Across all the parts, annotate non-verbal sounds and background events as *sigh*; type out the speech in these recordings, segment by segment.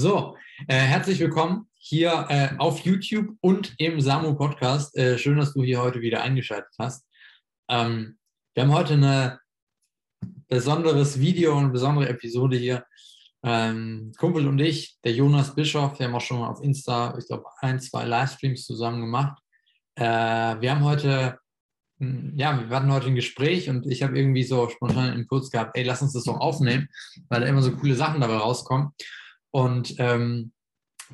So, äh, herzlich willkommen hier äh, auf YouTube und im Samu Podcast. Äh, schön, dass du hier heute wieder eingeschaltet hast. Ähm, wir haben heute ein besonderes Video und eine besondere Episode hier. Ähm, Kumpel und ich, der Jonas Bischof, wir haben auch schon mal auf Insta, ich glaube, ein, zwei Livestreams zusammen gemacht. Äh, wir haben heute hm, ja, wir hatten heute ein Gespräch und ich habe irgendwie so spontan einen Impuls gehabt, ey, lass uns das doch aufnehmen, weil da immer so coole Sachen dabei rauskommen. Und ähm,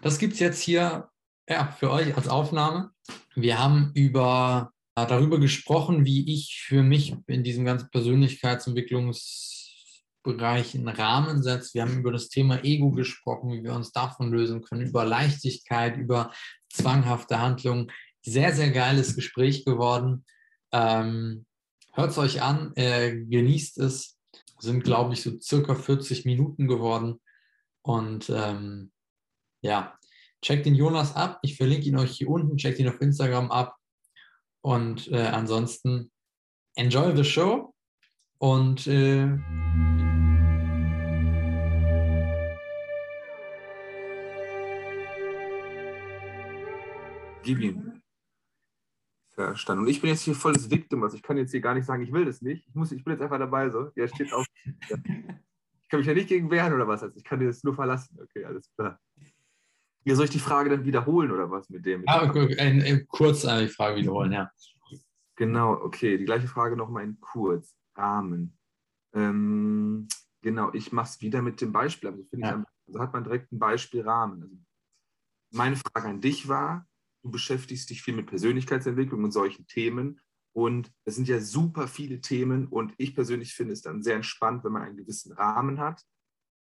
das gibt es jetzt hier ja, für euch als Aufnahme. Wir haben über, äh, darüber gesprochen, wie ich für mich in diesem ganzen Persönlichkeitsentwicklungsbereich einen Rahmen setze. Wir haben über das Thema Ego gesprochen, wie wir uns davon lösen können, über Leichtigkeit, über zwanghafte Handlungen. Sehr, sehr geiles Gespräch geworden. Ähm, Hört es euch an, äh, genießt es. Sind, glaube ich, so circa 40 Minuten geworden. Und ähm, ja, checkt den Jonas ab. Ich verlinke ihn euch hier unten. Checkt ihn auf Instagram ab. Und äh, ansonsten enjoy the show. Und äh, Gib ihm. Verstanden. Und ich bin jetzt hier volles Victim, also ich kann jetzt hier gar nicht sagen, ich will das nicht. Ich, muss, ich bin jetzt einfach dabei so. Ja, steht auf. *laughs* Ich kann mich ja nicht gegen wehren oder was. Also ich kann dir das nur verlassen. Okay, alles klar. Ja, soll ich die Frage dann wiederholen oder was mit dem? Ja, in, in kurz die Frage wiederholen, ja. Genau, okay. Die gleiche Frage nochmal in kurz. Rahmen. Ähm, genau, ich mache es wieder mit dem Beispiel. Also, ja. ich, also hat man direkt ein Beispiel Rahmen. Also meine Frage an dich war, du beschäftigst dich viel mit Persönlichkeitsentwicklung und solchen Themen. Und es sind ja super viele Themen und ich persönlich finde es dann sehr entspannt, wenn man einen gewissen Rahmen hat,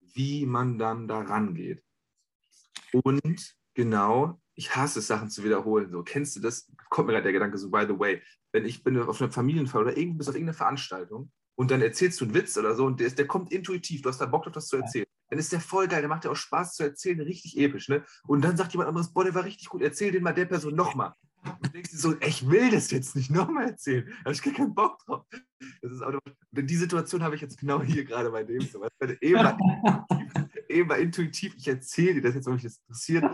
wie man dann da rangeht. Und genau, ich hasse es, Sachen zu wiederholen. So, kennst du das? Kommt mir gerade der Gedanke so, by the way, wenn ich bin auf einer Familienfeier oder irgendwo bist auf irgendeiner Veranstaltung und dann erzählst du einen Witz oder so und der, der kommt intuitiv, du hast da Bock drauf, das zu erzählen. Dann ist der voll geil, der macht ja auch Spaß zu erzählen, richtig episch, ne? Und dann sagt jemand anderes, boah, der war richtig gut, erzähl den mal der Person nochmal. Und denkst dir so, ich will das jetzt nicht nochmal erzählen. Da habe ich gar keinen Bock drauf. Das ist Denn die Situation habe ich jetzt genau hier gerade bei dem. So. Eben, mal, eben mal intuitiv, ich erzähle dir das jetzt, weil mich das interessiert.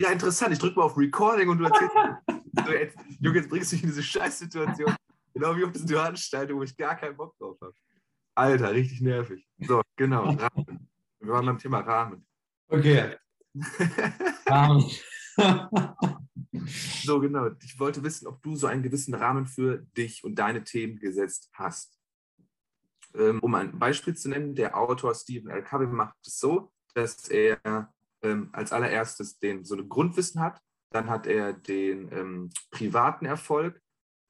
Ja, interessant, ich drücke mal auf Recording und du erzählst. *laughs* so, jetzt, Junge, jetzt bringst du mich in diese Scheißsituation. Genau wie auf diese Veranstaltung, wo ich gar keinen Bock drauf habe. Alter, richtig nervig. So, genau. Rahmen. Wir waren beim Thema Rahmen. Okay. *laughs* Rahmen. *laughs* so, genau. Ich wollte wissen, ob du so einen gewissen Rahmen für dich und deine Themen gesetzt hast. Ähm, um ein Beispiel zu nennen, der Autor Stephen L. Covey macht es so, dass er ähm, als allererstes den, so ein Grundwissen hat, dann hat er den ähm, privaten Erfolg,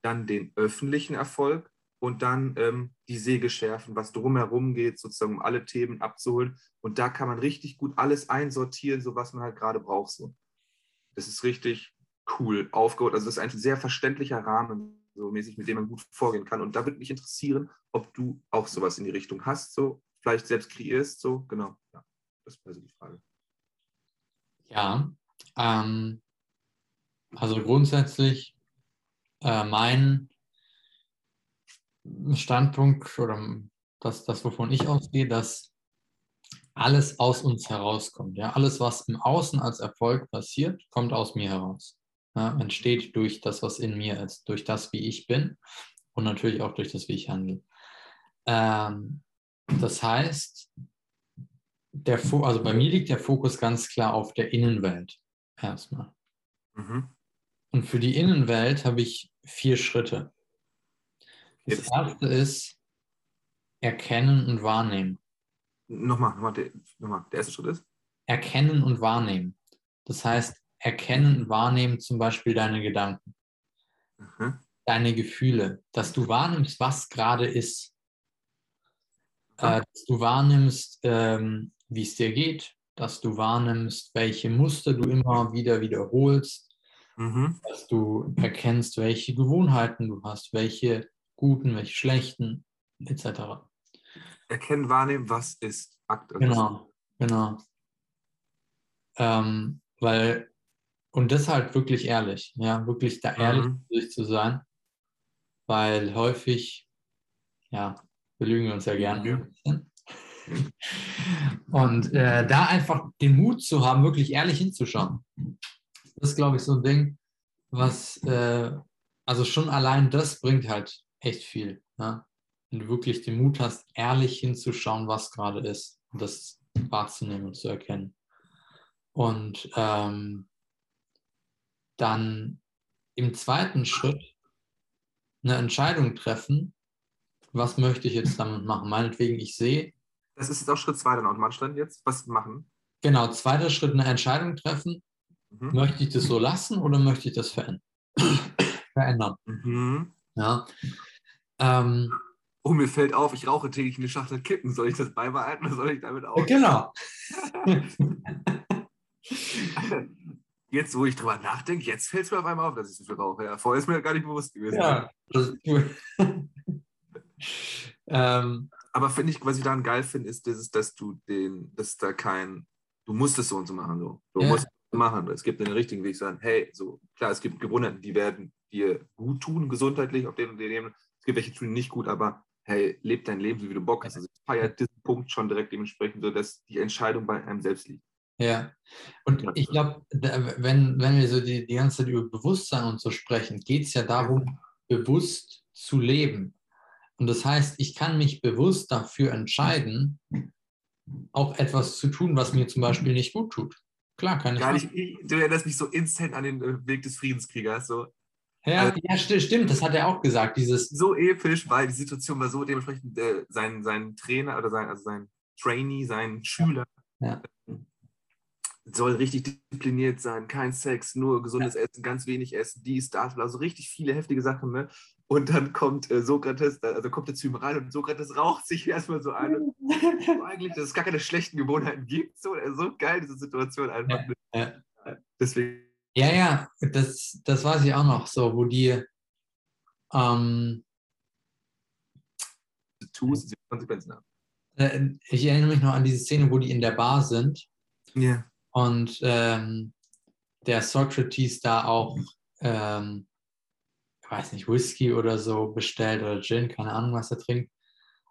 dann den öffentlichen Erfolg und dann ähm, die Säge schärfen, was drumherum geht, sozusagen um alle Themen abzuholen. Und da kann man richtig gut alles einsortieren, so was man halt gerade braucht. So. Das ist richtig cool aufgeholt. Also das ist ein sehr verständlicher Rahmen, so mäßig, mit dem man gut vorgehen kann. Und da würde mich interessieren, ob du auch sowas in die Richtung hast, so vielleicht selbst kreierst, so genau. Ja, das wäre also die Frage. Ja, ähm, also grundsätzlich äh, mein Standpunkt oder das, das, wovon ich ausgehe, dass alles aus uns herauskommt. Ja? Alles, was im Außen als Erfolg passiert, kommt aus mir heraus. Ja? Entsteht durch das, was in mir ist, durch das, wie ich bin und natürlich auch durch das, wie ich handle. Ähm, das heißt, der also bei mir liegt der Fokus ganz klar auf der Innenwelt erstmal. Mhm. Und für die Innenwelt habe ich vier Schritte. Das Jetzt. erste ist erkennen und wahrnehmen. Nochmal, nochmal, der, nochmal, der erste Schritt ist? Erkennen und wahrnehmen. Das heißt, erkennen und wahrnehmen zum Beispiel deine Gedanken, mhm. deine Gefühle, dass du wahrnimmst, was gerade ist. Äh, dass du wahrnimmst, ähm, wie es dir geht, dass du wahrnimmst, welche Muster du immer wieder wiederholst, mhm. dass du erkennst, welche Gewohnheiten du hast, welche guten, welche schlechten, etc. Erkennen, wahrnehmen, was ist aktuell. Genau, genau. Ähm, weil, und deshalb wirklich ehrlich, ja, wirklich da ehrlich mhm. sich zu sein, weil häufig, ja, belügen wir uns ja gerne. Und äh, da einfach den Mut zu haben, wirklich ehrlich hinzuschauen. Das ist, glaube ich, so ein Ding, was, äh, also schon allein das bringt halt echt viel. Ja? Wenn du wirklich den Mut hast, ehrlich hinzuschauen, was gerade ist und das wahrzunehmen und zu erkennen. Und ähm, dann im zweiten Schritt eine Entscheidung treffen, was möchte ich jetzt damit machen. Meinetwegen, ich sehe. Das ist jetzt auch Schritt zwei dann automatisch dann jetzt. Was machen? Genau, zweiter Schritt, eine Entscheidung treffen. Mhm. Möchte ich das so lassen oder möchte ich das verändern? *coughs* verändern. Mhm. Ja. Ähm, oh, mir fällt auf, ich rauche täglich eine Schachtel Kippen. Soll ich das beibehalten oder soll ich damit auch? Genau. *laughs* *laughs* jetzt, wo ich drüber nachdenke, jetzt fällt es mir auf einmal auf, dass ich so viel rauche. Ja, vorher ist mir gar nicht bewusst gewesen. Ja, das ist cool. *laughs* ähm, Aber finde ich, was ich daran geil finde, ist, dieses, dass du den, dass da kein, du musst es so und so machen. So. Du ja. musst es machen. Es gibt den richtigen Weg, sagen, hey, so, klar, es gibt Gewohnheiten, die werden dir gut tun, gesundheitlich, auf denen du Es gibt welche, die tun nicht gut, aber hey, leb dein Leben so, wie du Bock hast. Also ich feiere diesen Punkt schon direkt dementsprechend so, dass die Entscheidung bei einem selbst liegt. Ja, und ich glaube, wenn, wenn wir so die, die ganze Zeit über Bewusstsein und so sprechen, geht es ja darum, bewusst zu leben. Und das heißt, ich kann mich bewusst dafür entscheiden, auch etwas zu tun, was mir zum Beispiel nicht gut tut. Klar, kann ich. Gar nicht, du erinnerst mich so instant an den äh, Weg des Friedenskriegers. So. Ja, also, ja, stimmt, das hat er auch gesagt. Dieses so episch, weil die Situation war so dementsprechend, äh, sein, sein Trainer oder sein, also sein Trainee, sein Schüler, ja soll richtig diszipliniert sein, kein Sex, nur gesundes ja. Essen, ganz wenig Essen, dies, das, also richtig viele heftige Sachen. Ne? Und dann kommt äh, Sokrates, also kommt der zu ihm rein und Sokrates raucht sich *laughs* erstmal so ein. *laughs* Und eigentlich, dass es gar keine schlechten Gewohnheiten gibt. So, so geil, diese Situation einfach. Ja, ja. Deswegen. Ja, ja, das, das weiß ich auch noch, so, wo die. Ähm, sie Konsequenzen haben. Äh, ich erinnere mich noch an diese Szene, wo die in der Bar sind. Ja. Und ähm, der Socrates da auch, ähm, ich weiß nicht, Whisky oder so bestellt oder Gin, keine Ahnung, was er trinkt,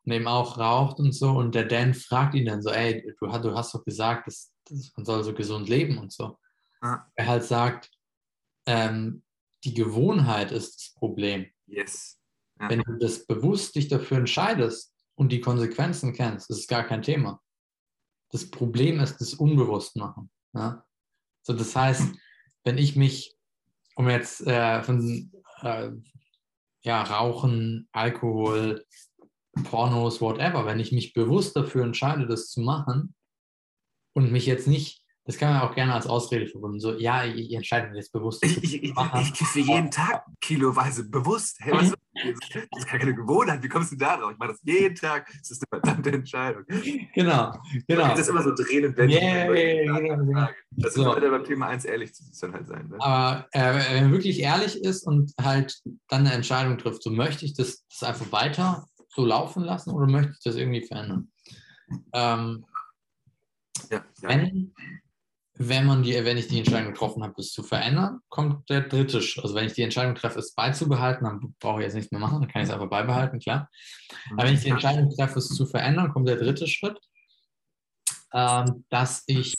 und eben auch raucht und so. Und der Dan fragt ihn dann so, ey, du, du hast doch gesagt, dass, dass man soll so gesund leben und so. Ja. Er halt sagt, ähm, die Gewohnheit ist das Problem. Yes. Ja. Wenn du das bewusst dich dafür entscheidest und die Konsequenzen kennst, ist es gar kein Thema. Das Problem ist das Unbewusstmachen. Ja? So, das heißt, wenn ich mich, um jetzt äh, von äh, ja, Rauchen, Alkohol, Pornos, whatever, wenn ich mich bewusst dafür entscheide, das zu machen und mich jetzt nicht das kann man auch gerne als Ausrede verbunden. So, ja, ich, ich entscheide mich jetzt bewusst. Ich, ich, ich, ich kiffe jeden Tag kiloweise bewusst. Hey, was, das ist gar keine Gewohnheit. Wie kommst du da drauf? Ich mache das jeden Tag. Das ist eine verdammte Entscheidung. Genau, genau. Das ist immer so drehen und wenden. Yeah, yeah, yeah. Das so. sollte beim Thema 1 ehrlich zu dann halt sein. Ne? Aber äh, wenn man wirklich ehrlich ist und halt dann eine Entscheidung trifft, so möchte ich das, das einfach weiter so laufen lassen oder möchte ich das irgendwie verändern? Ähm, ja, ja. Wenn, wenn man die, wenn ich die Entscheidung getroffen habe, es zu verändern, kommt der dritte Schritt. Also wenn ich die Entscheidung treffe, es beizubehalten, dann brauche ich jetzt nichts mehr machen, dann kann ich es einfach beibehalten, klar. Aber wenn ich die Entscheidung treffe, es zu verändern, kommt der dritte Schritt, ähm, dass ich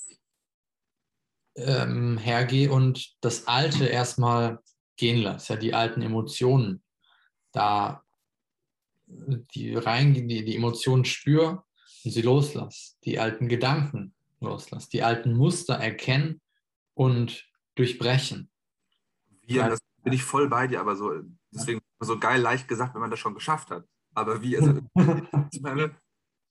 ähm, hergehe und das Alte erstmal gehen lasse, ja, die alten Emotionen da die reingehen, die, die Emotionen spüre und sie loslasse, die alten Gedanken loslassen, die alten Muster erkennen und durchbrechen. Wie, das bin ich voll bei dir, aber so, deswegen so geil leicht gesagt, wenn man das schon geschafft hat. Aber wie, also, ich meine,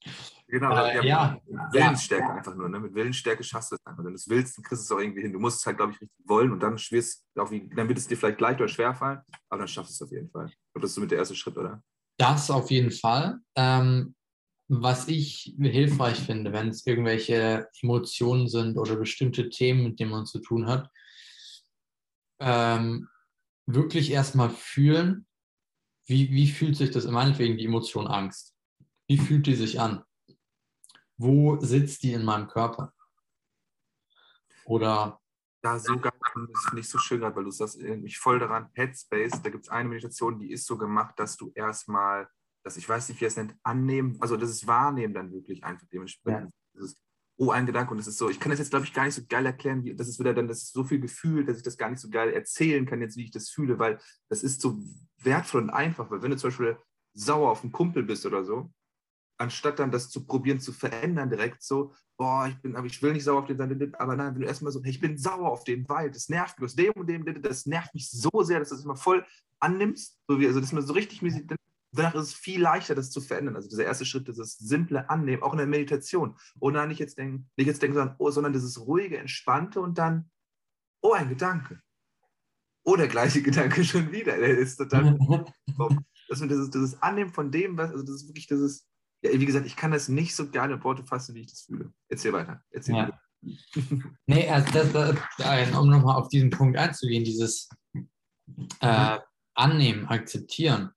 *laughs* genau, äh, ja, Willensstärke ja. einfach nur, ne? mit Willensstärke schaffst du es einfach. Wenn du es willst, dann kriegst du es auch irgendwie hin. Du musst es halt, glaube ich, richtig wollen und dann schwirst auch wie, dann wird es dir vielleicht leicht oder schwer fallen, aber dann schaffst du es auf jeden Fall. Und das ist so mit der erste Schritt, oder? Das auf jeden Fall. Ähm, was ich hilfreich finde, wenn es irgendwelche Emotionen sind oder bestimmte Themen, mit denen man zu tun hat, ähm, wirklich erstmal fühlen, wie, wie fühlt sich das, meinetwegen die Emotion Angst, wie fühlt die sich an? Wo sitzt die in meinem Körper? Oder ja, so geil, das finde ich so schön weil du sagst, mich voll daran, Headspace, da gibt es eine Meditation, die ist so gemacht, dass du erstmal das, ich weiß nicht, wie er es nennt, annehmen, also das ist wahrnehmen dann wirklich einfach dementsprechend. Ja. Das ist, oh, ein Gedanke und das ist so, ich kann das jetzt, glaube ich, gar nicht so geil erklären, wie, das ist wieder dann, das ist so viel Gefühl, dass ich das gar nicht so geil erzählen kann jetzt, wie ich das fühle, weil das ist so wertvoll und einfach, weil wenn du zum Beispiel sauer auf einen Kumpel bist oder so, anstatt dann das zu probieren zu verändern direkt so, boah, ich bin, aber ich will nicht sauer auf den sein, aber nein, wenn du erstmal so, hey, ich bin sauer auf den, weil das nervt mich, aus dem und dem, das nervt mich so sehr, dass du das immer voll annimmst, so wie, also das ist mir so richtig, danach ist es viel leichter, das zu verändern. Also dieser erste Schritt, dieses simple Annehmen, auch in der Meditation. Oh nein, nicht jetzt denken, nicht jetzt denken, sondern, oh, sondern dieses ruhige, entspannte und dann, oh, ein Gedanke. Oh, der gleiche *laughs* Gedanke schon wieder. Der ist total. *laughs* dass man dieses, dieses Annehmen von dem, was, also das ist wirklich dieses, ja, wie gesagt, ich kann das nicht so gerne in Worte fassen, wie ich das fühle. Erzähl weiter. Erzähl ja. nee, also das, das, um nochmal auf diesen Punkt einzugehen, dieses äh, Annehmen, Akzeptieren.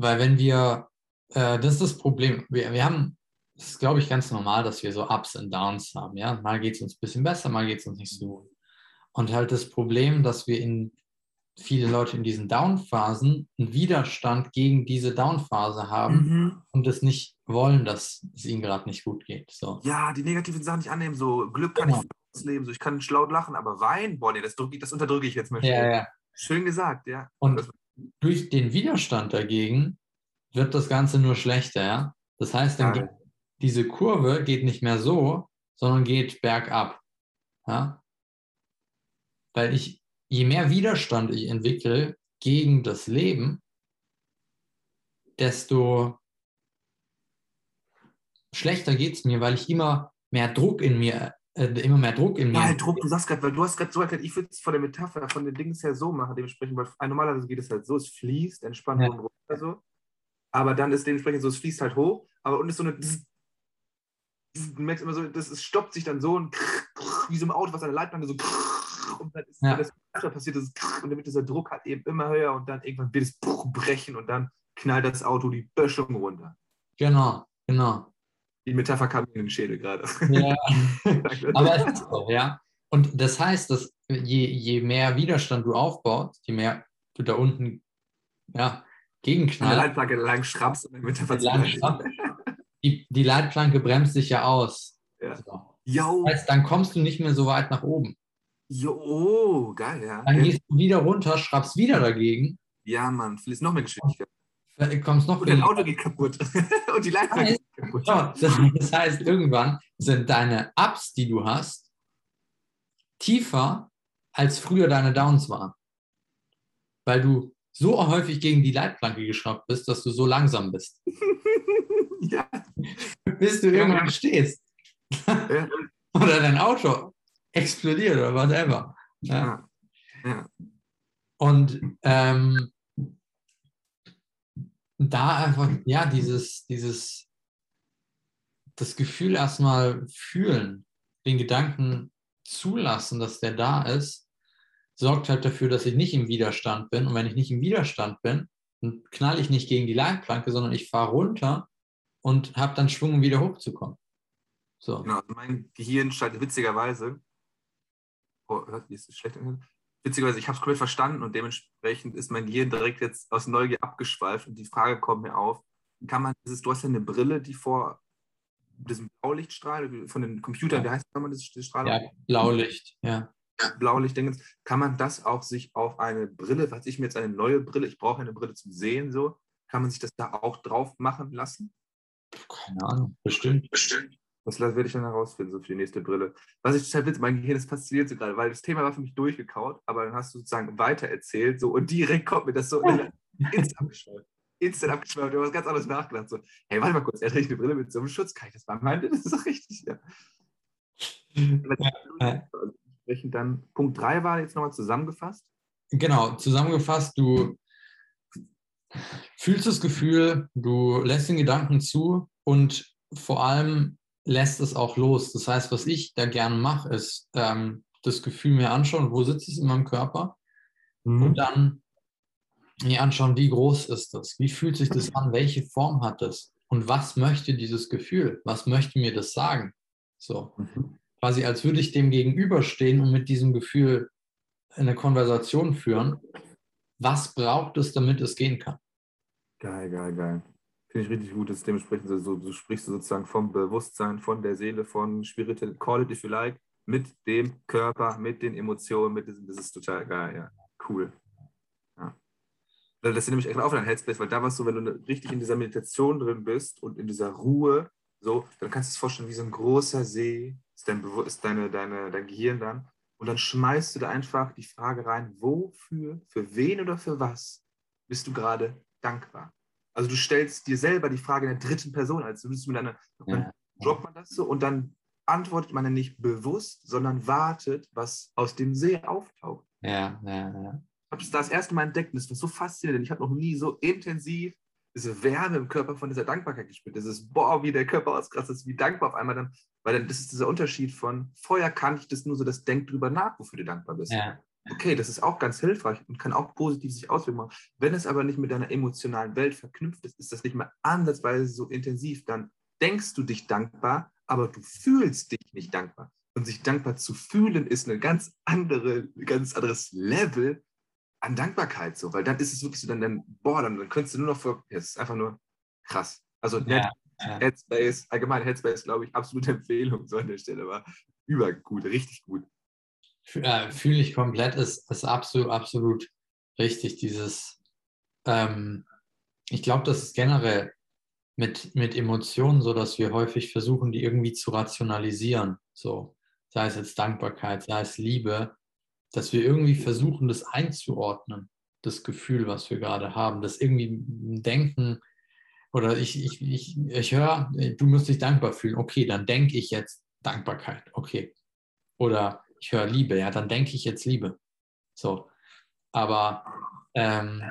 Weil wenn wir, äh, das ist das Problem, wir, wir haben, das ist glaube ich ganz normal, dass wir so Ups und Downs haben. Ja? Mal geht es uns ein bisschen besser, mal geht es uns nicht so gut. Und halt das Problem, dass wir in viele Leute in diesen Down-Phasen einen Widerstand gegen diese Down-Phase haben mhm. und es nicht wollen, dass es ihnen gerade nicht gut geht. So. Ja, die negativen Sachen nicht annehmen. So Glück kann genau. ich das Leben, so ich kann laut lachen, aber weinen, boah, nee, das, das unterdrücke ich jetzt mal. Ja, ja. Schön gesagt, ja. Und durch den Widerstand dagegen wird das Ganze nur schlechter, ja. Das heißt, dann ja. geht, diese Kurve geht nicht mehr so, sondern geht bergab. Ja? Weil ich je mehr Widerstand ich entwickle gegen das Leben, desto schlechter geht es mir, weil ich immer mehr Druck in mir, immer mehr Druck in mir. Ja, Druck, du sagst gerade, weil du hast gerade so erklärt, ich würde es von der Metapher, von den Dingen her so machen, dementsprechend, weil normalerweise geht es halt so, es fließt, entspannt ja. und runter so. Aber dann ist dementsprechend so, es fließt halt hoch, aber und ist so eine. Du merkst immer so, das es stoppt sich dann so und wie so ein Auto, was an der Leitplanke so und dann ist ja. das passiert das und wird dieser Druck halt eben immer höher und dann irgendwann wird es brechen und dann knallt das Auto die Böschung runter. Genau, genau. Die Metapher kam mir in den Schädel gerade. Ja, *laughs* aber es ist so, ja. Und das heißt, dass je, je mehr Widerstand du aufbaust, je mehr du da unten ja, gegenknallst. Die Leitplanke lang schraubst und dann Metapher die, die Leitplanke bremst sich ja aus. Ja. So. Das heißt, dann kommst du nicht mehr so weit nach oben. Jo, oh, geil, ja. Dann gehst du wieder runter, schraubst wieder dagegen. Ja, Mann, fließt noch mehr Geschwindigkeit. Kommst noch und dein Auto geht kaputt. *laughs* und die Leitplanke geht kaputt. das heißt, irgendwann sind deine Ups, die du hast, tiefer als früher deine Downs waren. Weil du so häufig gegen die Leitplanke geschraubt bist, dass du so langsam bist. *laughs* ja. Bis du irgendwann stehst. Ja. Oder dein Auto explodiert oder whatever. Ja. ja. Und ähm, da einfach, ja, dieses, dieses, das Gefühl erstmal fühlen, den Gedanken zulassen, dass der da ist, sorgt halt dafür, dass ich nicht im Widerstand bin. Und wenn ich nicht im Widerstand bin, dann knall ich nicht gegen die Leitplanke, sondern ich fahre runter und habe dann Schwung, um wieder hochzukommen. So. Genau, also mein Gehirn schaltet witzigerweise oh, ist schlecht Witzigerweise, ich habe es komplett verstanden und dementsprechend ist mein Gehirn direkt jetzt aus Neugier abgeschweift und die Frage kommt mir auf, kann man dieses, du hast ja eine Brille, die vor diesem Blaulichtstrahl von den Computern, wie heißt das nochmal, das Strahl? Ja, Blaulicht, ja. Blaulicht-Dingens, kann man das auch sich auf eine Brille, falls ich mir jetzt eine neue Brille, ich brauche eine Brille zum Sehen, so, kann man sich das da auch drauf machen lassen? Keine Ahnung, bestimmt. Bestimmt. Das werde ich dann herausfinden, so für die nächste Brille. Was ich total witzig, mein Gehirn ist fasziniert so gerade, weil das Thema war für mich durchgekaut, aber dann hast du sozusagen weitererzählt so und direkt kommt mir das so *laughs* instant abgeschweift. Instant abgeschweift, du hast ganz anders nachgedacht. So, hey, warte mal kurz, er trägt eine Brille mit so einem Schutz, kann ich das mal meinen? Das ist doch richtig, ja. Entsprechend dann, Punkt 3 war jetzt nochmal zusammengefasst. Genau, zusammengefasst, du fühlst das Gefühl, du lässt den Gedanken zu und vor allem lässt es auch los. Das heißt, was ich da gerne mache, ist ähm, das Gefühl mir anschauen, wo sitzt es in meinem Körper mhm. und dann mir anschauen, wie groß ist das, wie fühlt sich das an, welche Form hat das und was möchte dieses Gefühl, was möchte mir das sagen. So, mhm. quasi als würde ich dem gegenüberstehen und mit diesem Gefühl eine Konversation führen. Was braucht es, damit es gehen kann? Geil, geil, geil. Finde ich richtig gut, dass dementsprechend so, du sprichst sozusagen vom Bewusstsein, von der Seele, von Spiritual, call it if you like, mit dem Körper, mit den Emotionen, mit diesem, das ist total geil, ja. Cool. Ja. Das ist nämlich echt auf dein Headspace, weil da warst du, wenn du ne, richtig in dieser Meditation drin bist und in dieser Ruhe, so, dann kannst du es vorstellen wie so ein großer See, ist, dein, ist deine, deine, dein Gehirn dann. Und dann schmeißt du da einfach die Frage rein, wofür, für wen oder für was bist du gerade dankbar? Also du stellst dir selber die Frage in der dritten Person, als würdest du mit einer, ja. droppt man das so und dann antwortet man ja nicht bewusst, sondern wartet, was aus dem See auftaucht. Ja, ja, ja. Ich habe es das erste Mal entdeckt und das war so faszinierend. Ich habe noch nie so intensiv diese Wärme im Körper von dieser Dankbarkeit gespürt. Dieses, boah, wie der Körper ausgerastet ist, wie dankbar auf einmal dann, weil dann, das ist dieser Unterschied von, vorher kannte ich das nur so, das denk drüber nach, wofür du dankbar bist. Ja. Okay, das ist auch ganz hilfreich und kann auch positiv sich auswirken. Wenn es aber nicht mit deiner emotionalen Welt verknüpft ist, ist das nicht mehr ansatzweise so intensiv, dann denkst du dich dankbar, aber du fühlst dich nicht dankbar. Und sich dankbar zu fühlen ist ein ganz, andere, ganz anderes Level an Dankbarkeit, so, weil dann ist es wirklich so, dann, dann boah, dann, dann könntest du nur noch vor, ja, es ist einfach nur krass. Also ja, ja. Headspace, allgemein Headspace, glaube ich, absolute *laughs* Empfehlung so an der Stelle, war übergut, richtig gut. Äh, Fühle ich komplett, ist, ist absolut, absolut richtig, dieses, ähm, ich glaube, das ist generell mit, mit Emotionen so, dass wir häufig versuchen, die irgendwie zu rationalisieren, so, sei es jetzt Dankbarkeit, sei es Liebe, dass wir irgendwie versuchen, das einzuordnen, das Gefühl, was wir gerade haben, das irgendwie denken, oder ich, ich, ich, ich höre, du musst dich dankbar fühlen, okay, dann denke ich jetzt Dankbarkeit, okay. Oder ich höre Liebe, ja, dann denke ich jetzt Liebe. So. Aber ähm,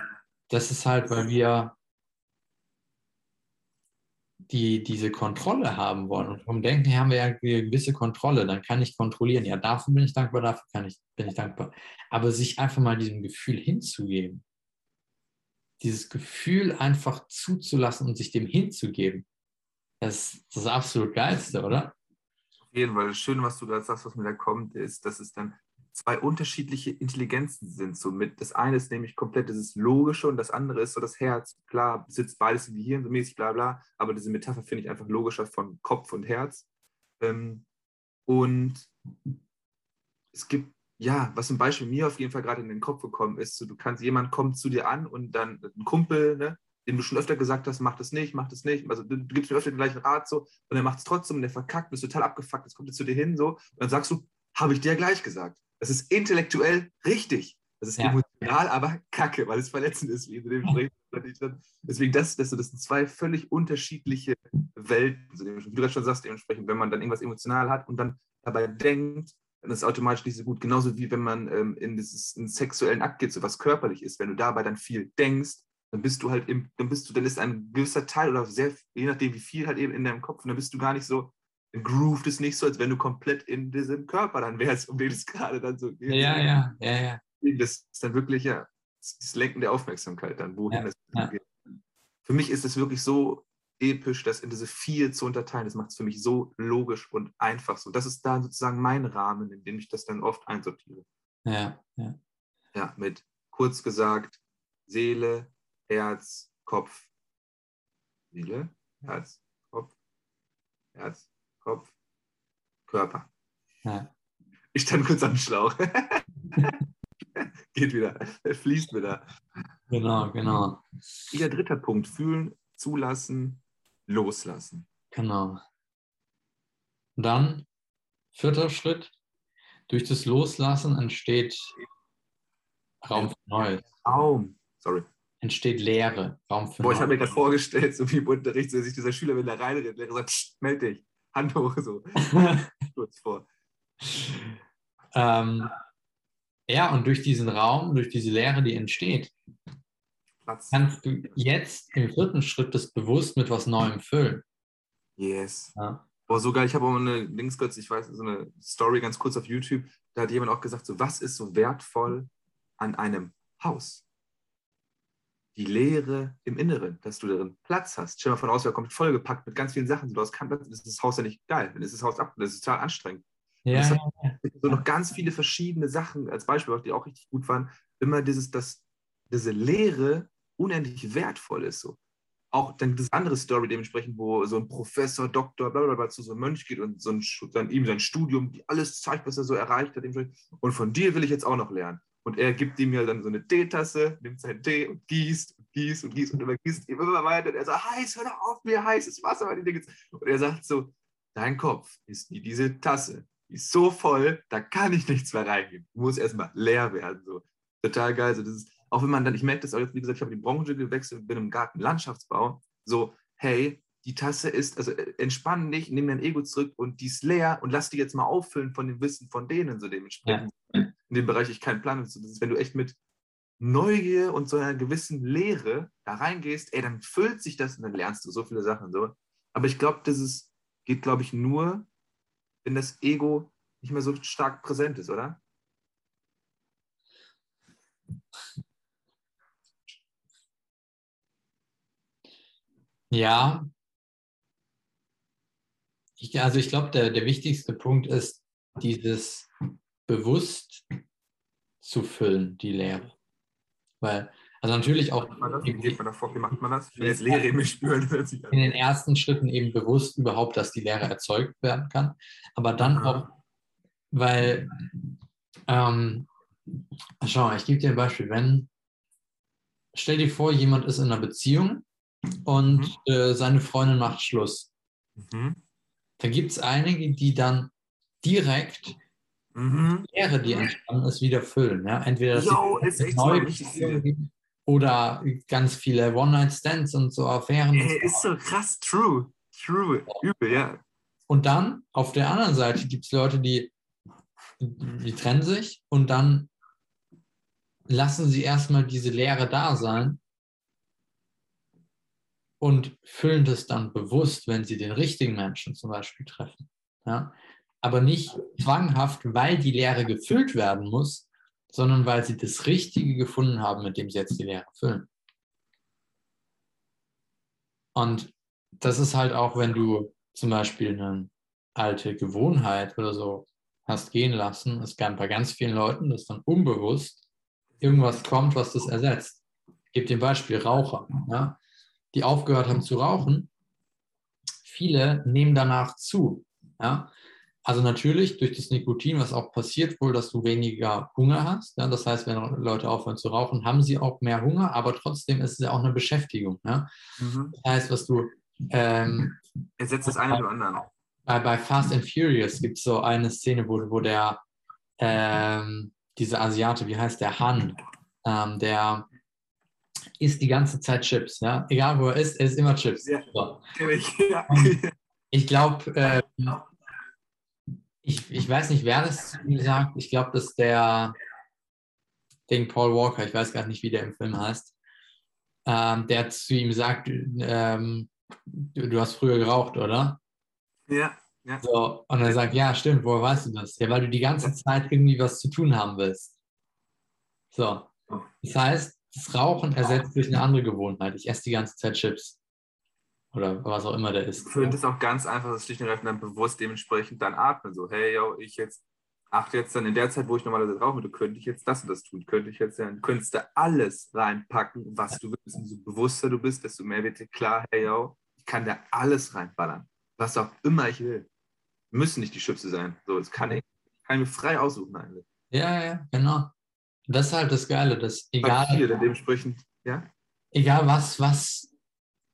das ist halt, weil wir die diese Kontrolle haben wollen. Und vom Denken her haben wir ja eine gewisse Kontrolle. Dann kann ich kontrollieren. Ja, dafür bin ich dankbar, dafür kann ich, bin ich dankbar. Aber sich einfach mal diesem Gefühl hinzugeben, dieses Gefühl einfach zuzulassen und sich dem hinzugeben, das ist das absolut Geilste, oder? Jeden Fall. Das Schöne, was du da sagst, was mir da kommt, ist, dass es dann zwei unterschiedliche Intelligenzen sind. So mit, das eine ist nämlich komplett dieses Logische und das andere ist so das Herz. Klar, sitzt beides im Gehirn so mäßig, bla bla, aber diese Metapher finde ich einfach logischer von Kopf und Herz. Ähm, und es gibt, ja, was zum Beispiel mir auf jeden Fall gerade in den Kopf gekommen ist, so, du kannst, jemand kommt zu dir an und dann ein Kumpel, ne, dem du schon öfter gesagt hast, mach das nicht, mach das nicht. Also du, du gibst mir öfter den gleichen Rat so und er macht es trotzdem und der verkackt, bist total abgefuckt, jetzt kommt er zu dir hin so und dann sagst du, habe ich dir gleich gesagt. Das ist intellektuell richtig. Das ist ja. emotional, aber kacke, weil es verletzend ist. Wie *laughs* Deswegen, das, das, das sind zwei völlig unterschiedliche Welten. Also, wie du gerade schon sagst, dementsprechend, wenn man dann irgendwas emotional hat und dann dabei denkt, dann ist es automatisch nicht so gut. Genauso wie wenn man ähm, in dieses in sexuellen Akt geht, so was körperlich ist. Wenn du dabei dann viel denkst, dann bist du halt im, dann bist du, dann ist ein gewisser Teil oder sehr, je nachdem wie viel halt eben in deinem Kopf, und dann bist du gar nicht so grooved es nicht so, als wenn du komplett in diesem Körper dann wärst, um den es *laughs* gerade dann so geht. Ja, ja, ja, ja. Das ist dann wirklich ja das Lenken der Aufmerksamkeit dann, wohin ja, es ja. geht. Für mich ist es wirklich so episch, das in diese vier zu unterteilen. Das macht es für mich so logisch und einfach so. Das ist da sozusagen mein Rahmen, in dem ich das dann oft einsortiere. Ja, ja. Ja, mit kurz gesagt Seele, Herz, Kopf. Seele, Herz, Kopf, Herz, Kopf, Körper. Ja. Ich stand kurz am Schlauch. *laughs* Geht wieder, fließt wieder. Genau, genau. Wieder dritter Punkt: Fühlen, zulassen, loslassen. Genau. Dann, vierter Schritt: Durch das Loslassen entsteht Raum für Neues. Raum, sorry. Entsteht Leere, Raum für Boah, ich habe mir gerade vorgestellt, so wie im Unterricht, so sich dieser Schüler, wenn er reinredet, der sagt, melde dich. Hand hoch, so *laughs* kurz vor. Ähm, ja, und durch diesen Raum, durch diese Leere, die entsteht, Platz. kannst du jetzt im vierten Schritt das bewusst mit was Neuem füllen. Yes. Ja. Boah, sogar, ich habe auch eine Links kurz, ich weiß, so eine Story ganz kurz auf YouTube, da hat jemand auch gesagt, so, was ist so wertvoll an einem Haus? Die Leere im Inneren, dass du darin Platz hast. Stell mal von aus, er kommt vollgepackt mit ganz vielen Sachen. Du hast keinen Platz, dann ist das Haus ja nicht geil. Dann ist das Haus ab, das ist total anstrengend. Ja, hat so noch ganz viele verschiedene Sachen, als Beispiel, die auch richtig gut waren. Immer dieses, dass diese Leere unendlich wertvoll ist. So. auch dann das andere Story dementsprechend, wo so ein Professor, Doktor, bla bla bla zu so einem Mönch geht und so ein, dann ihm sein Studium, die alles zeigt, was er so erreicht hat. Und von dir will ich jetzt auch noch lernen. Und er gibt ihm ja dann so eine Teetasse, nimmt seinen Tee und gießt und gießt und gießt und immer gießt ihm immer weiter. Und er sagt, heiß, hör doch auf, mir heißes Wasser. Und er sagt so, dein Kopf ist wie diese Tasse. Die ist so voll, da kann ich nichts mehr reingeben. Du musst erstmal leer werden. So. Total geil. So, das ist, auch wenn man dann, ich merke das auch jetzt, wie gesagt, ich habe die Branche gewechselt, bin im Gartenlandschaftsbau. So, hey, die Tasse ist, also äh, entspann dich, nimm dein Ego zurück und die ist leer und lass die jetzt mal auffüllen von dem Wissen von denen, so dementsprechend. Ja. In dem Bereich ich keinen Plan habe. Das ist, wenn du echt mit Neugier und so einer gewissen Lehre da reingehst, ey, dann füllt sich das und dann lernst du so viele Sachen. So. Aber ich glaube, das ist, geht, glaube ich, nur, wenn das Ego nicht mehr so stark präsent ist, oder? Ja. Ich, also ich glaube, der, der wichtigste Punkt ist, dieses bewusst zu füllen, die Lehre. Weil, also natürlich auch. Wie, geht man davor, wie macht man das? Ich will jetzt Lehre in mir spüren. In den ersten Schritten eben bewusst überhaupt, dass die Lehre erzeugt werden kann. Aber dann Aha. auch, weil, ähm, schau mal, ich gebe dir ein Beispiel. Wenn, stell dir vor, jemand ist in einer Beziehung und mhm. äh, seine Freundin macht Schluss. Mhm. Da gibt es einige, die dann direkt mhm. die Leere, die entstanden ist, wieder füllen. Ja? Entweder dass Yo, sie neue Beziehungen oder ganz viele One-Night-Stands und so Affären. Ey, ist so krass, true. True, übel, ja. Und dann auf der anderen Seite gibt es Leute, die, die trennen sich und dann lassen sie erstmal diese Leere da sein und füllen das dann bewusst, wenn sie den richtigen Menschen zum Beispiel treffen. Ja? Aber nicht zwanghaft, weil die Lehre gefüllt werden muss, sondern weil sie das Richtige gefunden haben, mit dem sie jetzt die Lehre füllen. Und das ist halt auch, wenn du zum Beispiel eine alte Gewohnheit oder so hast gehen lassen, es gab bei ganz vielen Leuten, dass dann unbewusst irgendwas kommt, was das ersetzt. Ich gebe ein Beispiel, Raucher. Ja? die aufgehört haben zu rauchen, viele nehmen danach zu. Ja? Also natürlich durch das Nikotin, was auch passiert wohl, dass du weniger Hunger hast. Ja? Das heißt, wenn Leute aufhören zu rauchen, haben sie auch mehr Hunger, aber trotzdem ist es ja auch eine Beschäftigung. Ja? Mhm. Das heißt, was du... Ähm, Ersetzt das eine oder andere. Bei, bei Fast and Furious gibt es so eine Szene, wo, wo der, ähm, dieser Asiate, wie heißt der, Han, ähm, der isst die ganze Zeit Chips. Ja? Egal wo er ist, er isst immer Chips. Ja, so. ja. Ich glaube, äh, ich, ich weiß nicht, wer das sagt. Ich glaube, dass der Ding Paul Walker, ich weiß gar nicht, wie der im Film heißt, ähm, der zu ihm sagt, ähm, du, du, hast früher geraucht, oder? Ja. ja. So, und er sagt, ja, stimmt, woher weißt du das? Ja, weil du die ganze Zeit irgendwie was zu tun haben willst. So. Das heißt, das Rauchen ersetzt durch eine andere Gewohnheit. Ich esse die ganze Zeit Chips. Oder was auch immer der ist. Ich finde es auch ganz einfach, das schlicht und ergreifend dann bewusst dementsprechend dann atmen. So, hey, yo, ich jetzt achte jetzt dann in der Zeit, wo ich normalerweise rauche, du könntest jetzt das und das tun, könnte ich jetzt du könntest da alles reinpacken, was du willst. Umso bewusster du bist, desto mehr wird dir klar, hey, yo, ich kann da alles reinballern. Was auch immer ich will. Müssen nicht die Schütze sein. So, das kann ich. Kann ich mir frei aussuchen eigentlich. Ja, ja, genau. Das ist halt das Geile, dass egal, dementsprechend, ja? egal was, was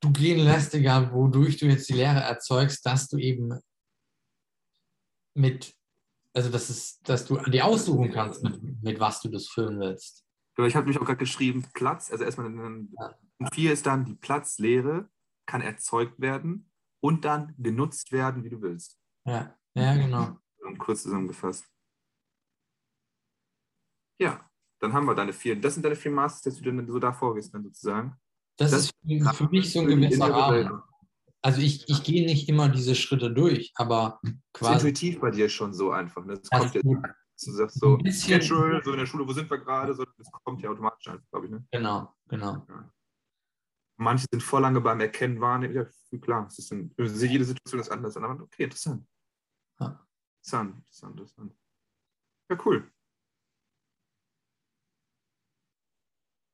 du gehen lässt, egal wodurch du jetzt die Lehre erzeugst, dass du eben mit, also dass, es, dass du dir aussuchen kannst, mit, mit was du das füllen willst. Genau, ich habe mich auch gerade geschrieben, Platz, also erstmal in, in vier ist dann die Platzlehre kann erzeugt werden und dann genutzt werden, wie du willst. Ja, ja, genau. Kurz zusammengefasst. Ja, dann haben wir deine vier. Das sind deine vier Masters, dass du dann so da vorgehst, dann sozusagen. Das, das ist für mich so ein gewisser Rahmen. Also ich, ich gehe nicht immer diese Schritte durch, aber quasi. Das ist intuitiv bei dir schon so einfach. Ne? Das, das kommt ja, du sagst so, schedule, so in der Schule, wo sind wir gerade? So, das kommt ja automatisch einfach, glaube ich. Ne? Genau, genau. Ja. Manche sind voll lange beim Erkennen, wahrnehmen. Ja, klar, es ist ein, jede Situation ist anders. Aber okay, interessant. Ja. Interessant, interessant, interessant. Ja, cool.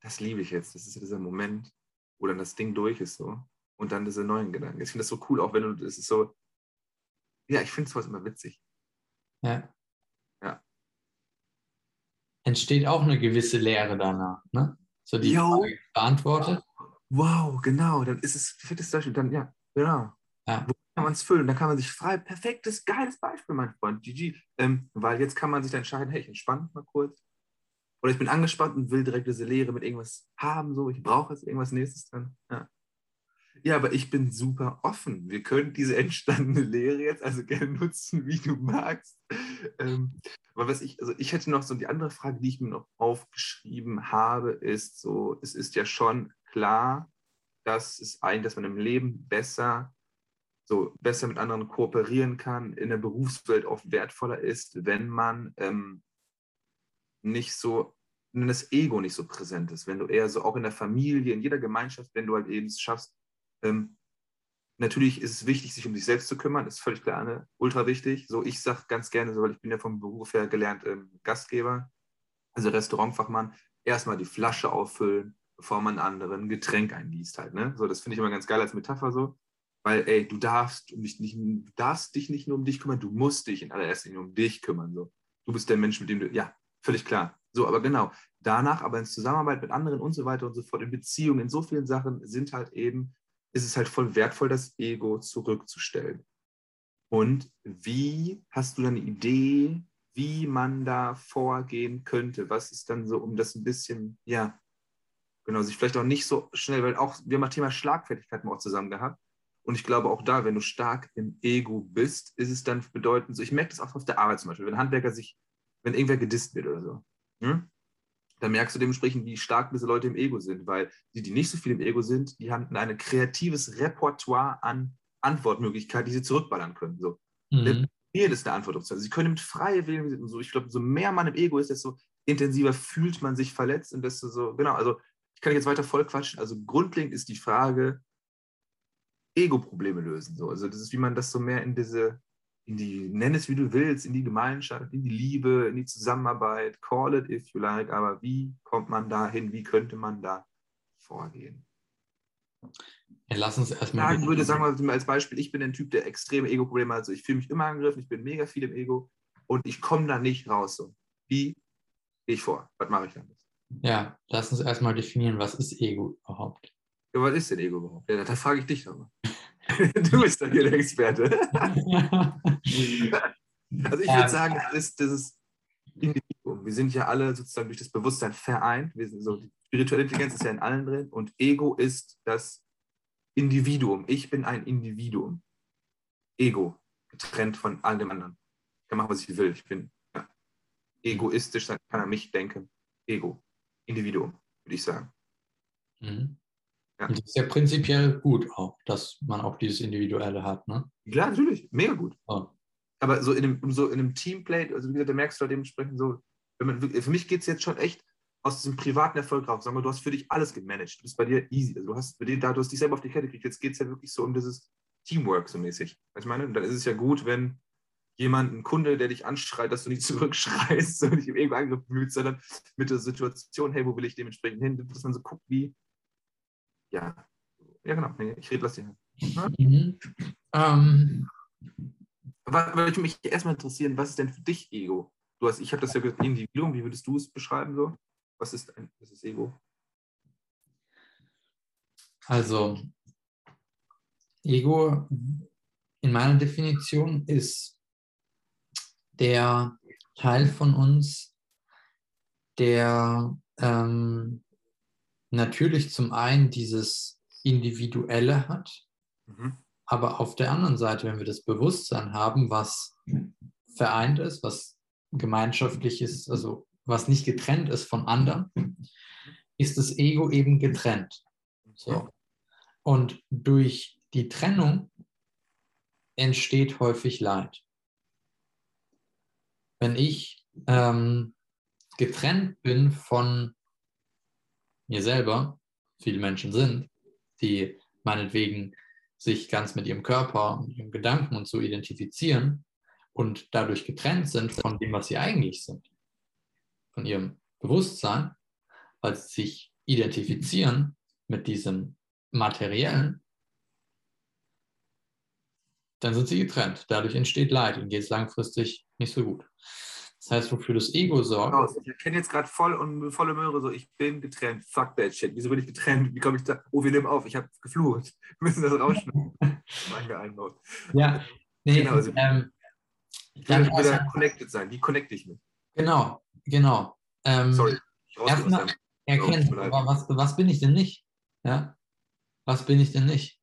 das liebe ich jetzt. Das ist dieser Moment, wo dann das Ding durch ist so. und dann diese neuen Gedanken. Ich finde das so cool, auch wenn du, es ist so, ja, ich finde sowas immer witzig. Ja. Ja. Entsteht auch eine gewisse Lehre danach, ne? So die Jo. Frage beantwortet. Wow, genau, dann ist es fettes Beispiel, dann, ja, genau. Ja. Wo kann man es füllen? Dann kann man sich frei, perfektes, geiles Beispiel, mein Freund, GG. Ähm, weil jetzt kann man sich dann entscheiden, hey, ich entspanne mich mal kurz. Oder ich bin angespannt und will direkt diese Lehre mit irgendwas haben, so, ich brauche jetzt irgendwas nächstes dann. Ja. ja, aber ich bin super offen. Wir können diese *laughs* entstandene Lehre jetzt also gerne nutzen, wie du magst. Ähm, aber was ich, also ich hätte noch so die andere Frage, die ich mir noch aufgeschrieben habe, ist so, es ist ja schon klar, dass es ein, dass man im Leben besser so besser mit anderen kooperieren kann, in der Berufswelt oft wertvoller ist, wenn man ähm, nicht so, wenn das Ego nicht so präsent ist, wenn du eher so auch in der Familie, in jeder Gemeinschaft, wenn du halt eben es schaffst, ähm, natürlich ist es wichtig, sich um sich selbst zu kümmern, ist völlig klar, ne? ultra wichtig. So, ich sage ganz gerne, so, weil ich bin ja vom Beruf her gelernt ähm, Gastgeber, also Restaurantfachmann, erstmal die Flasche auffüllen, bevor man anderen Getränk eingießt halt. Ne? So, das finde ich immer ganz geil als Metapher so. Weil, ey, du darfst, um dich nicht, darfst dich nicht nur um dich kümmern, du musst dich in allererster Linie um dich kümmern. So. Du bist der Mensch, mit dem du, ja, völlig klar. So, aber genau, danach aber in Zusammenarbeit mit anderen und so weiter und so fort, in Beziehungen, in so vielen Sachen sind halt eben, ist es halt voll wertvoll, das Ego zurückzustellen. Und wie hast du dann eine Idee, wie man da vorgehen könnte? Was ist dann so, um das ein bisschen, ja, genau, sich vielleicht auch nicht so schnell, weil auch, wir haben das Thema Schlagfertigkeit mal auch zusammen gehabt. Und ich glaube auch da, wenn du stark im Ego bist, ist es dann bedeutend so, ich merke das auch auf der Arbeit zum Beispiel, wenn Handwerker sich, wenn irgendwer gedisst wird oder so, hm? dann merkst du dementsprechend, wie stark diese Leute im Ego sind, weil die, die nicht so viel im Ego sind, die haben ein kreatives Repertoire an Antwortmöglichkeiten, die sie zurückballern können. So. Mhm. Wählen ist eine Antwort. Also sie können mit frei wählen. Und so. Ich glaube, so mehr man im Ego ist, desto intensiver fühlt man sich verletzt und desto so, genau, also ich kann jetzt weiter voll quatschen. Also grundlegend ist die Frage, Ego-Probleme lösen. So. Also das ist, wie man das so mehr in diese, in die, nenn es wie du willst, in die Gemeinschaft, in die Liebe, in die Zusammenarbeit, call it if you like, aber wie kommt man da hin, wie könnte man da vorgehen? Ja, lass uns erstmal. sagen würde, sagen wir mal als Beispiel, ich bin ein Typ, der extreme Ego-Probleme hat. Also ich fühle mich immer angegriffen, ich bin mega viel im Ego und ich komme da nicht raus. So. Wie gehe ich vor? Was mache ich damit? Ja, lass uns erstmal definieren, was ist Ego überhaupt? Ja, was ist denn Ego überhaupt? Ja, da frage ich dich doch mal. *laughs* du bist doch hier der Experte. *laughs* also ich würde sagen, das ist dieses Individuum. Wir sind ja alle sozusagen durch das Bewusstsein vereint. Wir sind so, die spirituelle Intelligenz ist ja in allen drin und Ego ist das Individuum. Ich bin ein Individuum. Ego, getrennt von all dem anderen. Ich kann machen, was ich will. Ich bin ja, egoistisch, dann kann er mich denken. Ego, Individuum, würde ich sagen. Mhm. Ja. Und das ist ja prinzipiell gut auch, dass man auch dieses Individuelle hat, ne? Klar, natürlich, mega gut. Oh. aber so in einem, so in einem Teamplay, also wie gesagt, da merkst du halt dementsprechend so, wenn man, für mich geht es jetzt schon echt aus diesem privaten Erfolg raus. Sag mal, du hast für dich alles gemanagt. Du bist bei dir easy. Also du hast bei dir, da, du hast dich selber auf die Kette gekriegt. Jetzt geht es ja wirklich so um dieses Teamwork so mäßig. Ich meine? Und dann ist es ja gut, wenn jemand, ein Kunde, der dich anschreit, dass du nicht *laughs* zurückschreist, so nicht im Ego angegriffen fühlst, sondern mit der Situation, hey, wo will ich dementsprechend hin, dass man so guckt, wie, ja, ja genau, ich rede, lass dich hin. Mhm. Ähm, würde mich erstmal interessieren, was ist denn für dich Ego? Du hast, ich habe das ja gesagt, Individuum, wie würdest du es beschreiben so? Was ist, ein, was ist Ego? also, Ego in meiner Definition ist der Teil von uns, der ähm, natürlich zum einen dieses Individuelle hat, Mhm. aber auf der anderen Seite, wenn wir das Bewusstsein haben, was vereint ist, was gemeinschaftlich ist, also was nicht getrennt ist von anderen, ist das Ego eben getrennt. So. Und durch die Trennung entsteht häufig Leid. Wenn ich ähm, getrennt bin von mir selber, viele Menschen sind, die meinetwegen sich ganz mit ihrem Körper und ihren Gedanken und so identifizieren und dadurch getrennt sind von dem, was sie eigentlich sind, von ihrem Bewusstsein, weil sie sich identifizieren mit diesem Materiellen, dann sind sie getrennt. Dadurch entsteht Leid und geht es langfristig nicht so gut. Das heißt, wofür das Ego sorgt. Ich erkenne jetzt gerade voll und volle Möhre so, ich bin getrennt. Fuck that shit. Wieso bin ich getrennt? Wie komme ich da? Oh, wir nehmen auf. Ich habe geflucht. *laughs* Wir müssen das rausschneiden. *laughs* ja, nee, genau, also, ähm, ich will wieder connected sein. Wie connecte ich mich? Genau, genau. Ähm, Sorry. Erstmal erkennen, was, was bin ich denn nicht? Ja? Was bin ich denn nicht?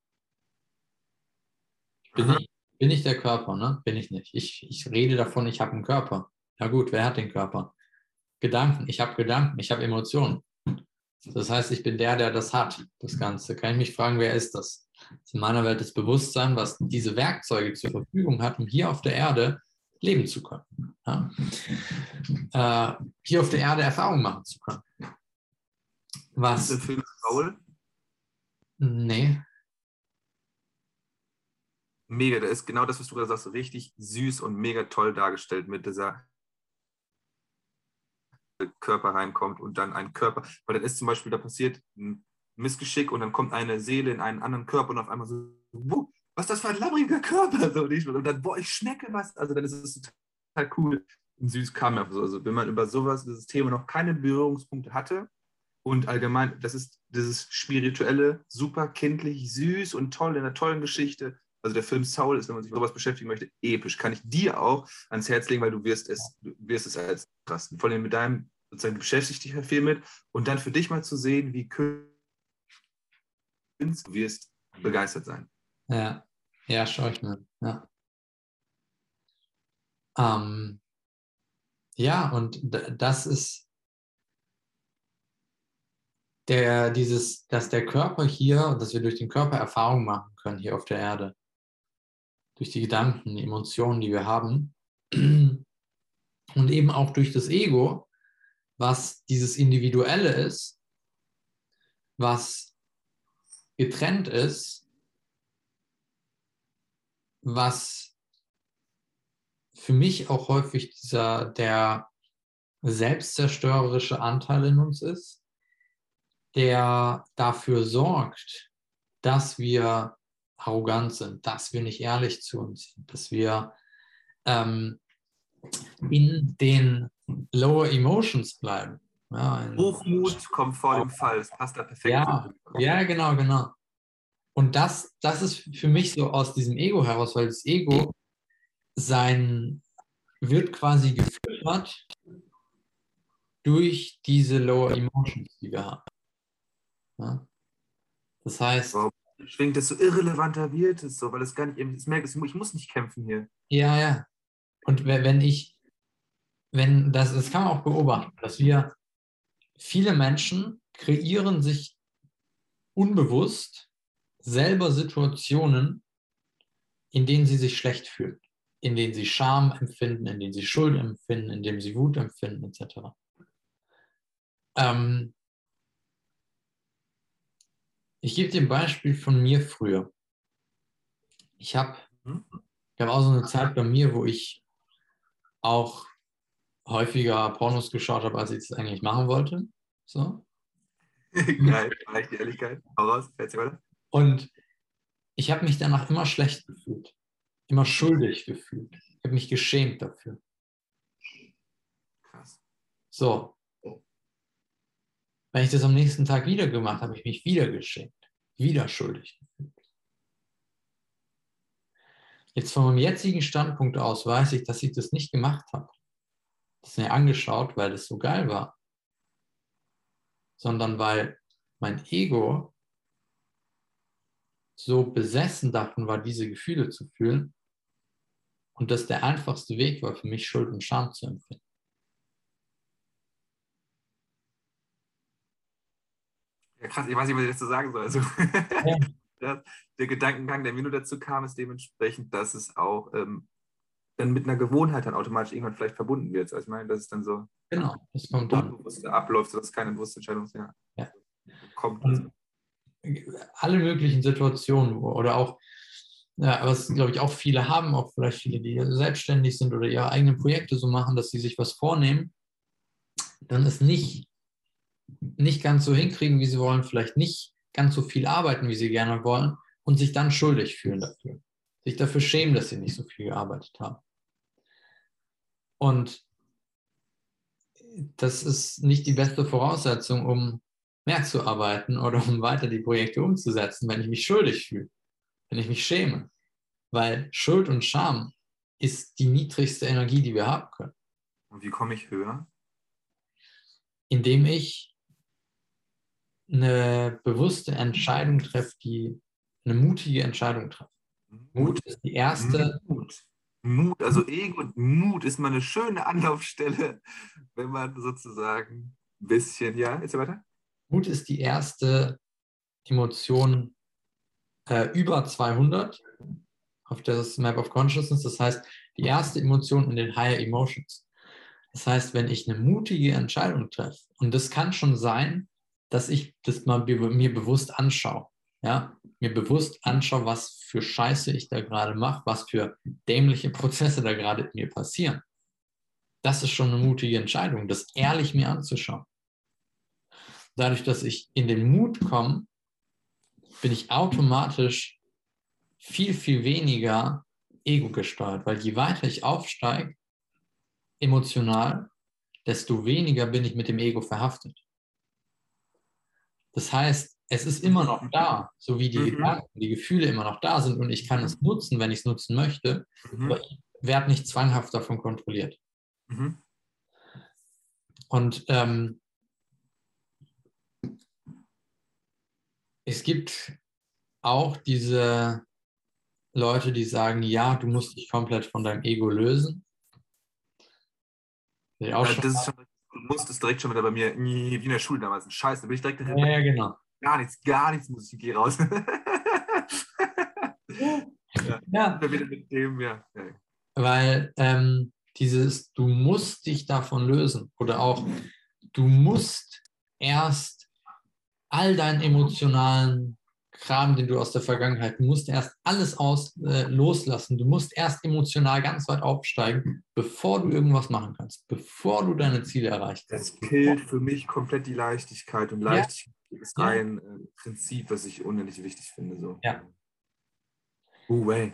Bin, ich, bin ich der Körper, ne? Bin ich nicht. Ich, ich rede davon, ich habe einen Körper. Ja gut, wer hat den Körper? Gedanken. Ich habe Gedanken, ich habe Emotionen. Das heißt, ich bin der, der das hat, das Ganze. Kann ich mich fragen, wer ist das? das ist in meiner Welt das Bewusstsein, was diese Werkzeuge zur Verfügung hat, um hier auf der Erde leben zu können. Ja? Äh, hier auf der Erde Erfahrungen machen zu können. Was? Ist der Film Paul? Nee. Mega, da ist genau das, was du gerade sagst, richtig süß und mega toll dargestellt mit dieser Körper reinkommt und dann ein Körper, weil dann ist zum Beispiel, da passiert ein Missgeschick und dann kommt eine Seele in einen anderen Körper und auf einmal so, was ist das für ein labbriger Körper? So, und dann, boah, ich schnecke was. Also dann ist es total cool und süß kam mir so. Also wenn man über sowas, dieses Thema noch keine Berührungspunkte hatte und allgemein, das ist dieses spirituelle, super kindlich, süß und toll in einer tollen Geschichte. Also der Film Soul ist, wenn man sich mit sowas beschäftigen möchte, episch. Kann ich dir auch ans Herz legen, weil du wirst es, du wirst es als krass. Vor allem mit deinem, sozusagen, du beschäftigst dich ja viel mit und dann für dich mal zu sehen, wie Künstler du wirst begeistert sein. Ja, ja, schau ich mir. Ja. Ähm, ja, und das ist der, dieses, dass der Körper hier, dass wir durch den Körper Erfahrung machen können hier auf der Erde. Durch die Gedanken, die Emotionen, die wir haben. Und eben auch durch das Ego, was dieses Individuelle ist, was getrennt ist was für mich auch häufig dieser, der selbstzerstörerische Anteil in uns ist, der dafür sorgt, dass wir arrogant sind, dass wir nicht ehrlich zu uns sind, dass wir ähm, in den Lower Emotions bleiben. Ja, Hochmut kommt vor dem Fall, das passt da perfekt. Ja, ja, genau, genau. Und das, das ist für mich so aus diesem Ego heraus, weil das Ego sein, wird quasi gefüttert durch diese Lower Emotions, die wir haben. Ja? Das heißt. Wow. Schwingt, desto irrelevanter wird es so, weil es gar nicht, ich merke, ich muss nicht kämpfen hier. Ja, ja. Und wenn ich, wenn das, das kann man auch beobachten, dass wir, viele Menschen kreieren sich unbewusst selber Situationen, in denen sie sich schlecht fühlen, in denen sie Scham empfinden, in denen sie Schuld empfinden, in denen sie Wut empfinden, etc. Ähm ich gebe dir ein Beispiel von mir früher. Ich habe mhm. hab auch so eine Zeit bei mir, wo ich auch häufiger Pornos geschaut habe, als ich es eigentlich machen wollte. So. *laughs* Geil, die Ehrlichkeit. Hau raus, weiter. Und ich habe mich danach immer schlecht gefühlt, immer schuldig gefühlt. Ich habe mich geschämt dafür. Krass. So. Wenn ich das am nächsten Tag wieder gemacht habe, habe ich mich wieder geschämt, wieder schuldig gefühlt. Jetzt von meinem jetzigen Standpunkt aus weiß ich, dass ich das nicht gemacht habe. Das mir angeschaut, weil das so geil war, sondern weil mein Ego so besessen davon war, diese Gefühle zu fühlen und das der einfachste Weg war für mich, Schuld und Scham zu empfinden. Ja, krass, ich weiß nicht, was ich dazu sagen soll. Also, ja. *laughs* der Gedankengang, der mir nur dazu kam, ist dementsprechend, dass es auch ähm, dann mit einer Gewohnheit dann automatisch irgendwann vielleicht verbunden wird. Also ich meine, dass es dann so genau, das kommt dann. abläuft, sodass es keine bewusste Entscheidung ja. ja. kommt. Und, alle möglichen Situationen oder auch, ja, was glaube ich auch viele haben, auch vielleicht viele, die selbstständig sind oder ihre eigenen Projekte so machen, dass sie sich was vornehmen, dann es nicht, nicht ganz so hinkriegen, wie sie wollen, vielleicht nicht ganz so viel arbeiten, wie sie gerne wollen und sich dann schuldig fühlen dafür. sich dafür schämen, dass sie nicht so viel gearbeitet haben. Und das ist nicht die beste Voraussetzung, um mehr zu arbeiten oder um weiter die Projekte umzusetzen, wenn ich mich schuldig fühle, wenn ich mich schäme. Weil Schuld und Scham ist die niedrigste Energie, die wir haben können. Und wie komme ich höher? Indem ich eine bewusste Entscheidung treffe, die eine mutige Entscheidung treffe. Mut ist die erste. Mut. Mut, also Ego und Mut ist mal eine schöne Anlaufstelle, wenn man sozusagen ein bisschen, ja, jetzt weiter. Mut ist die erste Emotion äh, über 200 auf das Map of Consciousness. Das heißt, die erste Emotion in den Higher Emotions. Das heißt, wenn ich eine mutige Entscheidung treffe, und das kann schon sein, dass ich das mal mir bewusst anschaue. Ja, mir bewusst anschaue, was für Scheiße ich da gerade mache, was für dämliche Prozesse da gerade mir passieren. Das ist schon eine mutige Entscheidung, das ehrlich mir anzuschauen. Dadurch, dass ich in den Mut komme, bin ich automatisch viel, viel weniger ego gesteuert, weil je weiter ich aufsteige, emotional, desto weniger bin ich mit dem Ego verhaftet. Das heißt, es ist immer noch da, so wie die mhm. Gedanken, die Gefühle immer noch da sind und ich kann es nutzen, wenn ich es nutzen möchte, mhm. aber ich werde nicht zwanghaft davon kontrolliert. Mhm. Und ähm, es gibt auch diese Leute, die sagen, ja, du musst dich komplett von deinem Ego lösen. Ja, das ist schon, du musstest direkt schon wieder bei mir, wie in der Schule damals, Scheiße, da bin ich direkt ja, ja, genau. Gar nichts, gar nichts muss ich, gehe raus. *laughs* ja. ja. Wieder mit dem, ja. Weil ähm, dieses, du musst dich davon lösen oder auch, du musst erst all deinen emotionalen Kram, den du aus der Vergangenheit, du musst erst alles aus, äh, loslassen. Du musst erst emotional ganz weit aufsteigen, bevor du irgendwas machen kannst, bevor du deine Ziele erreicht hast. Das killt für mich komplett die Leichtigkeit und Leichtigkeit ja. ist ein äh, Prinzip, was ich unendlich wichtig finde. So. Ja. Uh, hey.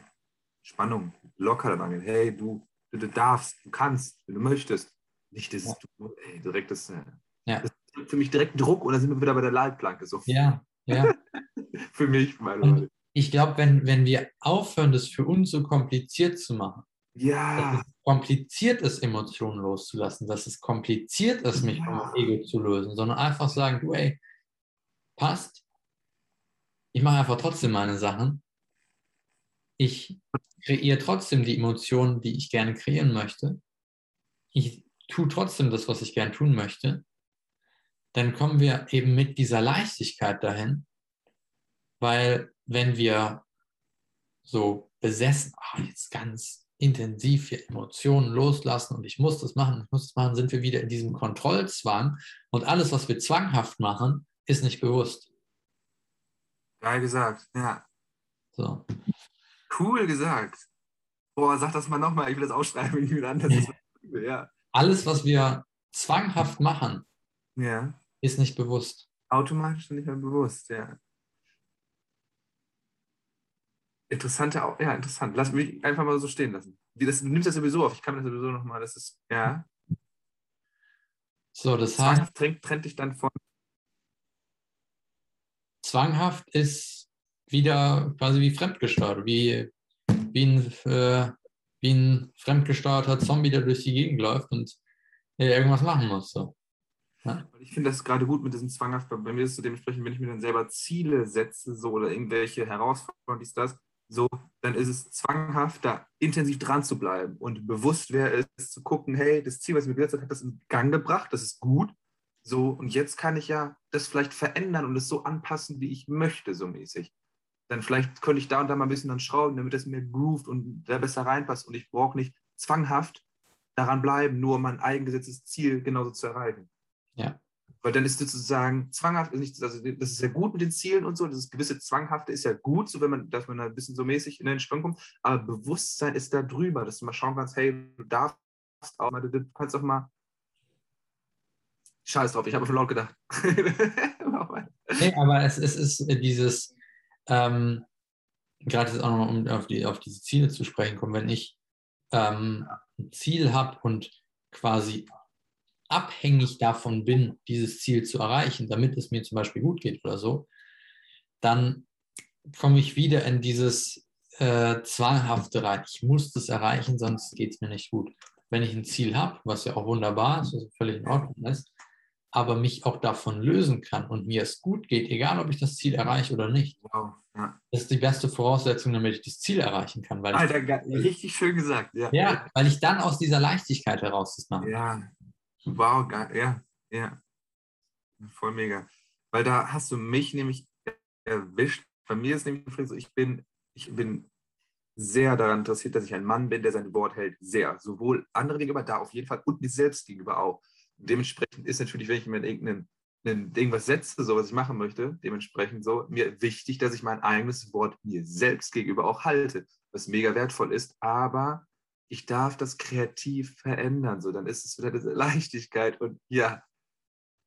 Spannung, locker dann Hey, du, du, darfst, du kannst, wenn du möchtest. Nicht dieses, ja. du, ey, direkt das, äh, ja. das für mich direkt Druck und dann sind wir wieder bei der Leitplanke. So. Ja, ja. *laughs* für mich, meine Leute. Ich glaube, wenn, wenn wir aufhören, das für uns so kompliziert zu machen, ja. dass es kompliziert ist, Emotionen loszulassen, dass es kompliziert ist, mich ja. vom Ego zu lösen, sondern einfach sagen, du, ey, passt, ich mache einfach trotzdem meine Sachen. Ich kreiere trotzdem die Emotionen, die ich gerne kreieren möchte. Ich tue trotzdem das, was ich gerne tun möchte dann kommen wir eben mit dieser Leichtigkeit dahin, weil wenn wir so besessen, ach, jetzt ganz intensiv hier Emotionen loslassen und ich muss das machen, ich muss das machen, sind wir wieder in diesem Kontrollzwang und alles, was wir zwanghaft machen, ist nicht bewusst. Geil gesagt, ja. So. Cool gesagt. Boah, sag das mal nochmal, ich will das ausschreiben, *laughs* ich will anders. ja. Alles, was wir zwanghaft machen, ja. Ist nicht bewusst. Automatisch nicht mehr bewusst, ja. Interessante, ja, interessant. Lass mich einfach mal so stehen lassen. Das, du nimmst das sowieso auf. Ich kann das sowieso nochmal. Das ist, ja. So, das heißt. Zwanghaft trennt, trennt dich dann von. Zwanghaft ist wieder quasi wie fremdgesteuert, wie, wie, ein, äh, wie ein fremdgesteuerter Zombie, der durch die Gegend läuft und äh, irgendwas machen muss. So. Ja. Ich finde das gerade gut mit diesem zwanghaft. Bei mir ist es so dementsprechend, wenn ich mir dann selber Ziele setze, so oder irgendwelche Herausforderungen, dies, das, so, dann ist es zwanghaft, da intensiv dran zu bleiben und bewusst wäre es zu gucken, hey, das Ziel, was ich mir gesetzt habe, hat das in Gang gebracht, das ist gut. So, und jetzt kann ich ja das vielleicht verändern und es so anpassen, wie ich möchte, so mäßig. Dann vielleicht könnte ich da und da mal ein bisschen dann schrauben, damit es mir groovt und da besser reinpasst. Und ich brauche nicht zwanghaft daran bleiben, nur um mein eigengesetztes Ziel genauso zu erreichen. Ja. Weil dann ist sozusagen zwanghaft, nicht, also das ist ja gut mit den Zielen und so, das gewisse Zwanghafte ist ja gut, so wenn man, dass man da ein bisschen so mäßig in den Sprung kommt, aber Bewusstsein ist da drüber, dass du mal schauen kannst, hey, du darfst auch mal, du kannst auch mal Scheiß drauf, ich habe schon laut gedacht. *laughs* nee, aber es, es ist dieses, ähm, gerade jetzt auch nochmal, um auf, die, auf diese Ziele zu sprechen kommen, wenn ich ähm, ein Ziel habe und quasi abhängig davon bin, dieses Ziel zu erreichen, damit es mir zum Beispiel gut geht oder so, dann komme ich wieder in dieses äh, Zwanghafte rein. Ich muss das erreichen, sonst geht es mir nicht gut. Wenn ich ein Ziel habe, was ja auch wunderbar ist, was völlig in Ordnung ist, aber mich auch davon lösen kann und mir es gut geht, egal ob ich das Ziel erreiche oder nicht. Wow, ja. Das ist die beste Voraussetzung, damit ich das Ziel erreichen kann. Weil Alter, ich, richtig schön gesagt. Ja. ja, weil ich dann aus dieser Leichtigkeit heraus das mache. Ja, wow, geil. ja, ja. Voll mega. Weil da hast du mich nämlich erwischt. Bei mir ist nämlich so, ich bin, ich bin sehr daran interessiert, dass ich ein Mann bin, der sein Wort hält. Sehr. Sowohl andere gegenüber, da auf jeden Fall und mir selbst gegenüber auch. Dementsprechend ist natürlich, wenn ich mir irgendein irgendwas setze, so was ich machen möchte, dementsprechend so, mir wichtig, dass ich mein eigenes Wort mir selbst gegenüber auch halte, was mega wertvoll ist, aber ich darf das kreativ verändern, so, dann ist es wieder diese Leichtigkeit und ja,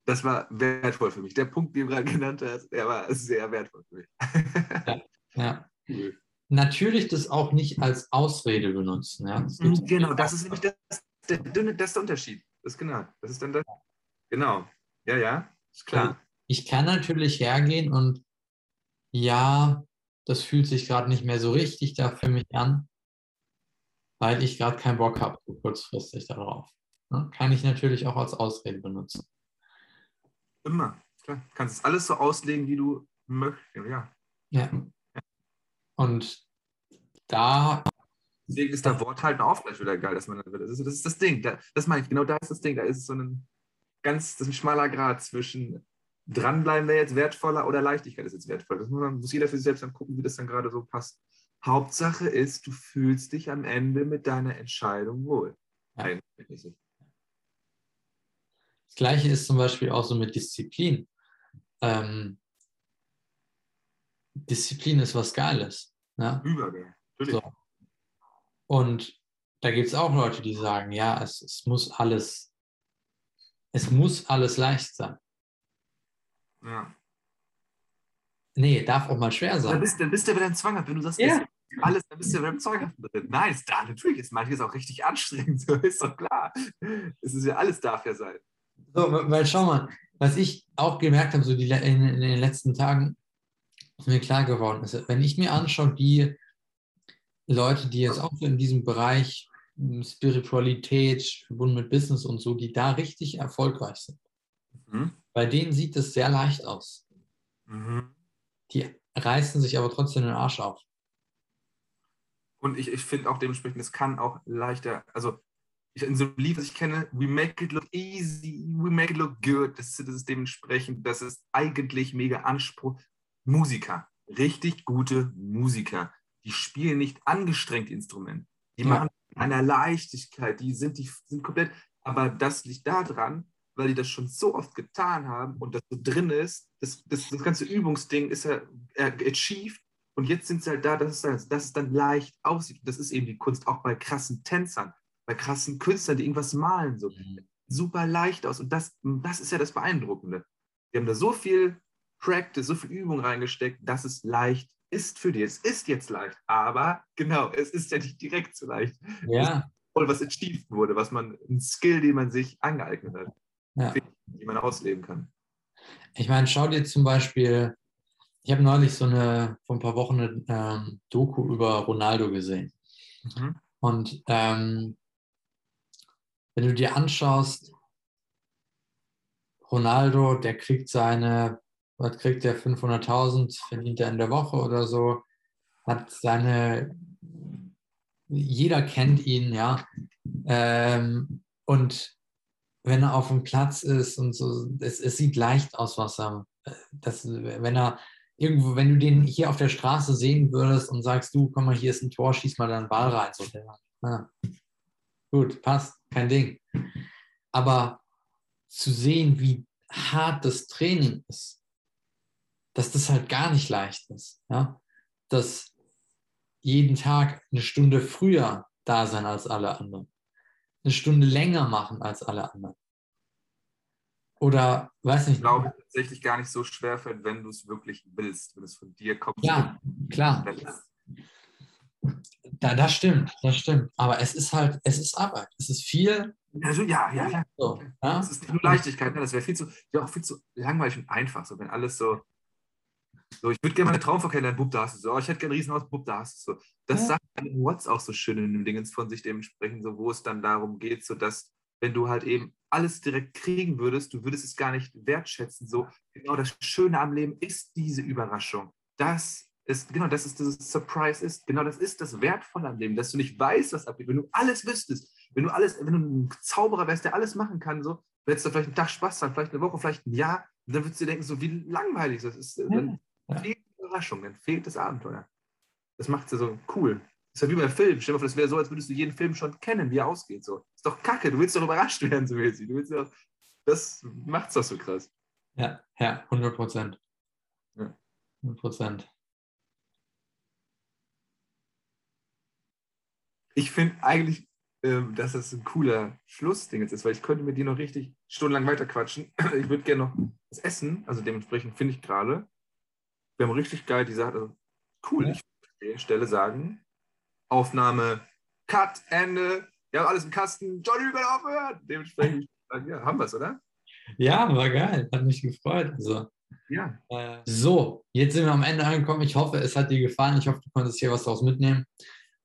das war wertvoll für mich. Der Punkt, den du gerade genannt hast, der war sehr wertvoll für mich. ja, ja. *laughs* Cool. Natürlich das auch nicht als Ausrede benutzen. Ja? Das mhm, genau, das ist nämlich das, der, das ist der Unterschied. Das ist genau. Das ist dann das. Genau. Ja, ja, ist klar. Ich kann natürlich hergehen und ja, das fühlt sich gerade nicht mehr so richtig da für mich an, weil ich gerade keinen Bock habe, so kurzfristig darauf. Ne? Kann ich natürlich auch als Ausrede benutzen. Immer, klar. Du kannst es alles so auslegen, wie du möchtest, ja. Ja. Und da Deswegen ist der Worthalten auch gleich wieder geil, dass man das ist, das ist das Ding. das meine ich, genau da ist das Ding. Da ist so ein ganz das ist ein schmaler Grad zwischen dranbleiben wäre jetzt wertvoller oder Leichtigkeit ist jetzt wertvoll. Das muss, man, muss jeder für sich selbst dann gucken, wie das dann gerade so passt. Hauptsache ist, du fühlst dich am Ende mit deiner Entscheidung wohl. Ja. Das Gleiche ist zum Beispiel auch so mit Disziplin. Ähm, Disziplin ist was Geiles. Ne? Übergeil. So. Und da gibt es auch Leute, die sagen, ja, es, es muss alles, es muss alles leicht sein. Ja. Nee, darf auch mal schwer sein. Dann bist, dann bist du wieder ein. Wenn du sagst, ja. alles, dann bist du wieder im Zwanghaften drin. Nein, ist da, natürlich ist manches auch richtig anstrengend. *laughs* So ist doch klar. Es ist ja alles darf ja sein. So, weil schau mal, was ich auch gemerkt habe, so die, in, in den letzten Tagen, ist mir klar geworden ist, wenn ich mir anschaue, die Leute, die jetzt auch so in diesem Bereich hm, Spiritualität verbunden mit Business und so, die da richtig erfolgreich sind. Mhm. Bei denen sieht es sehr leicht aus. Mhm. Die reißen sich aber trotzdem den Arsch auf. Und ich, ich finde auch dementsprechend, es kann auch leichter, also ich, in so einem Lied, was ich kenne, we make it look easy, we make it look good, das, das ist dementsprechend, das ist eigentlich mega Anspruch. Musiker, richtig gute Musiker die spielen nicht angestrengt Instrument. Die ja. machen einer Leichtigkeit, die sind, die sind komplett, aber das liegt daran, weil die das schon so oft getan haben und das so drin ist, das, das, das ganze Übungsding ist ja achieved und jetzt sind sie halt da, dass es, dann, dass es dann leicht aussieht. Das ist eben die Kunst, auch bei krassen Tänzern, bei krassen Künstlern, die irgendwas malen, so mhm. super leicht aus. Und das, das ist ja das Beeindruckende. Die haben da so viel Practice, so viel Übung reingesteckt, dass es leicht ist für dich. Es ist jetzt leicht, aber genau, es ist ja nicht direkt so leicht. Ja. Voll was achieved wurde, was man, ein Skill, den man sich angeeignet hat, ja. den man ausleben kann. Ich meine, schau dir zum Beispiel, ich habe neulich so eine, vor ein paar Wochen eine ähm, Doku über Ronaldo gesehen. Mhm. Und ähm, wenn du dir anschaust, Ronaldo, der kriegt seine was kriegt er 500.000, verdient er in der Woche oder so, hat seine, jeder kennt ihn, ja. Ähm, und wenn er auf dem Platz ist und so, es, es sieht leicht aus, was er, das, wenn er irgendwo, wenn du den hier auf der Straße sehen würdest und sagst, du, komm mal, hier ist ein Tor, schieß mal deinen Ball rein. So, ja. Gut, passt, kein Ding. Aber zu sehen, wie hart das Training ist, dass das halt gar nicht leicht ist. Ja? Dass jeden Tag eine Stunde früher da sein als alle anderen. Eine Stunde länger machen als alle anderen. Oder, weiß nicht. Ich glaube, tatsächlich gar nicht so schwer fällt, wenn du es wirklich willst, wenn es von dir kommt. Ja, klar. Da, das stimmt, das stimmt. Aber es ist halt, es ist Arbeit. Es ist viel. Also, ja, ja, ja. So, ja? Das ist nur Leichtigkeit. Ne? Das wäre viel zu, ja, auch viel zu langweilig und einfach, so, wenn alles so. So, ich würde gerne meine Traumfrau kennenlernen, Bub, da hast du so. Oh, ich hätte gerne ein Riesenhaus, Bub, da hast du so. Das Ja. sagt Watts auch so schön in dem Dingens von sich dementsprechend, so, wo es dann darum geht, so dass, wenn du halt eben alles direkt kriegen würdest, du würdest es gar nicht wertschätzen. So, genau das Schöne am Leben ist diese Überraschung. Das ist, genau, das ist dieses Surprise ist. Genau das ist das Wertvolle am Leben, dass du nicht weißt, was abgeht. Wenn du alles wüsstest, wenn du alles, wenn du ein Zauberer wärst, der alles machen kann, so, hättest du vielleicht einen Tag Spaß dran, vielleicht eine Woche, vielleicht ein Jahr, und dann würdest du dir denken, so wie langweilig das ist. Dann Ja. fehlt die Überraschung, dann fehlt das Abenteuer. Das macht es ja so cool. Das ist ja wie beim Film. Stell dir mal vor, das wäre so, als würdest du jeden Film schon kennen, wie er ausgeht. So. Ist doch kacke, du willst doch überrascht werden, so mäßig. Du willst doch, das macht's doch so krass. Ja, ja, 100 Prozent. Ja. 100 Prozent. Ich finde eigentlich, ähm, dass das ein cooler Schlussding jetzt ist, weil ich könnte mit dir noch richtig stundenlang weiterquatschen. *clears throat* Ich würde gerne noch das Essen, also dementsprechend finde ich gerade, wir haben richtig geil die Sache, also cool, Ja. ich würde an der Stelle sagen, Aufnahme, Cut, Ende, wir haben alles im Kasten, Johnny, wir aufhören. Dementsprechend, *laughs* ja, haben wir es, oder? Ja, war geil. Hat mich gefreut. Also, Ja. äh, so, jetzt sind wir am Ende angekommen. Ich hoffe, es hat dir gefallen. Ich hoffe, du konntest hier was daraus mitnehmen.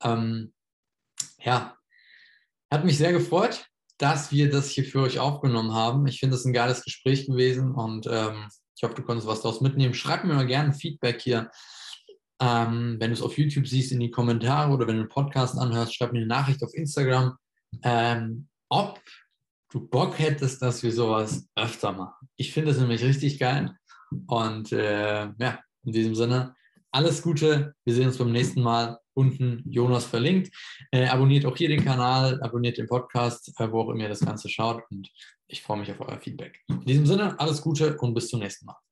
Ähm, ja, hat mich sehr gefreut, dass wir das hier für euch aufgenommen haben. Ich finde es ein geiles Gespräch gewesen und ähm, ich hoffe, du konntest was daraus mitnehmen. Schreib mir mal gerne Feedback hier. Ähm, wenn du es auf YouTube siehst, in die Kommentare oder wenn du einen Podcast anhörst, schreib mir eine Nachricht auf Instagram, ähm, ob du Bock hättest, dass wir sowas öfter machen. Ich finde es nämlich richtig geil. Und äh, ja, in diesem Sinne, alles Gute. Wir sehen uns beim nächsten Mal. Unten Jonas verlinkt. Äh, abonniert auch hier den Kanal, abonniert den Podcast, äh, wo auch immer ihr das Ganze schaut. Und ich freue mich auf euer Feedback. In diesem Sinne, alles Gute und bis zum nächsten Mal.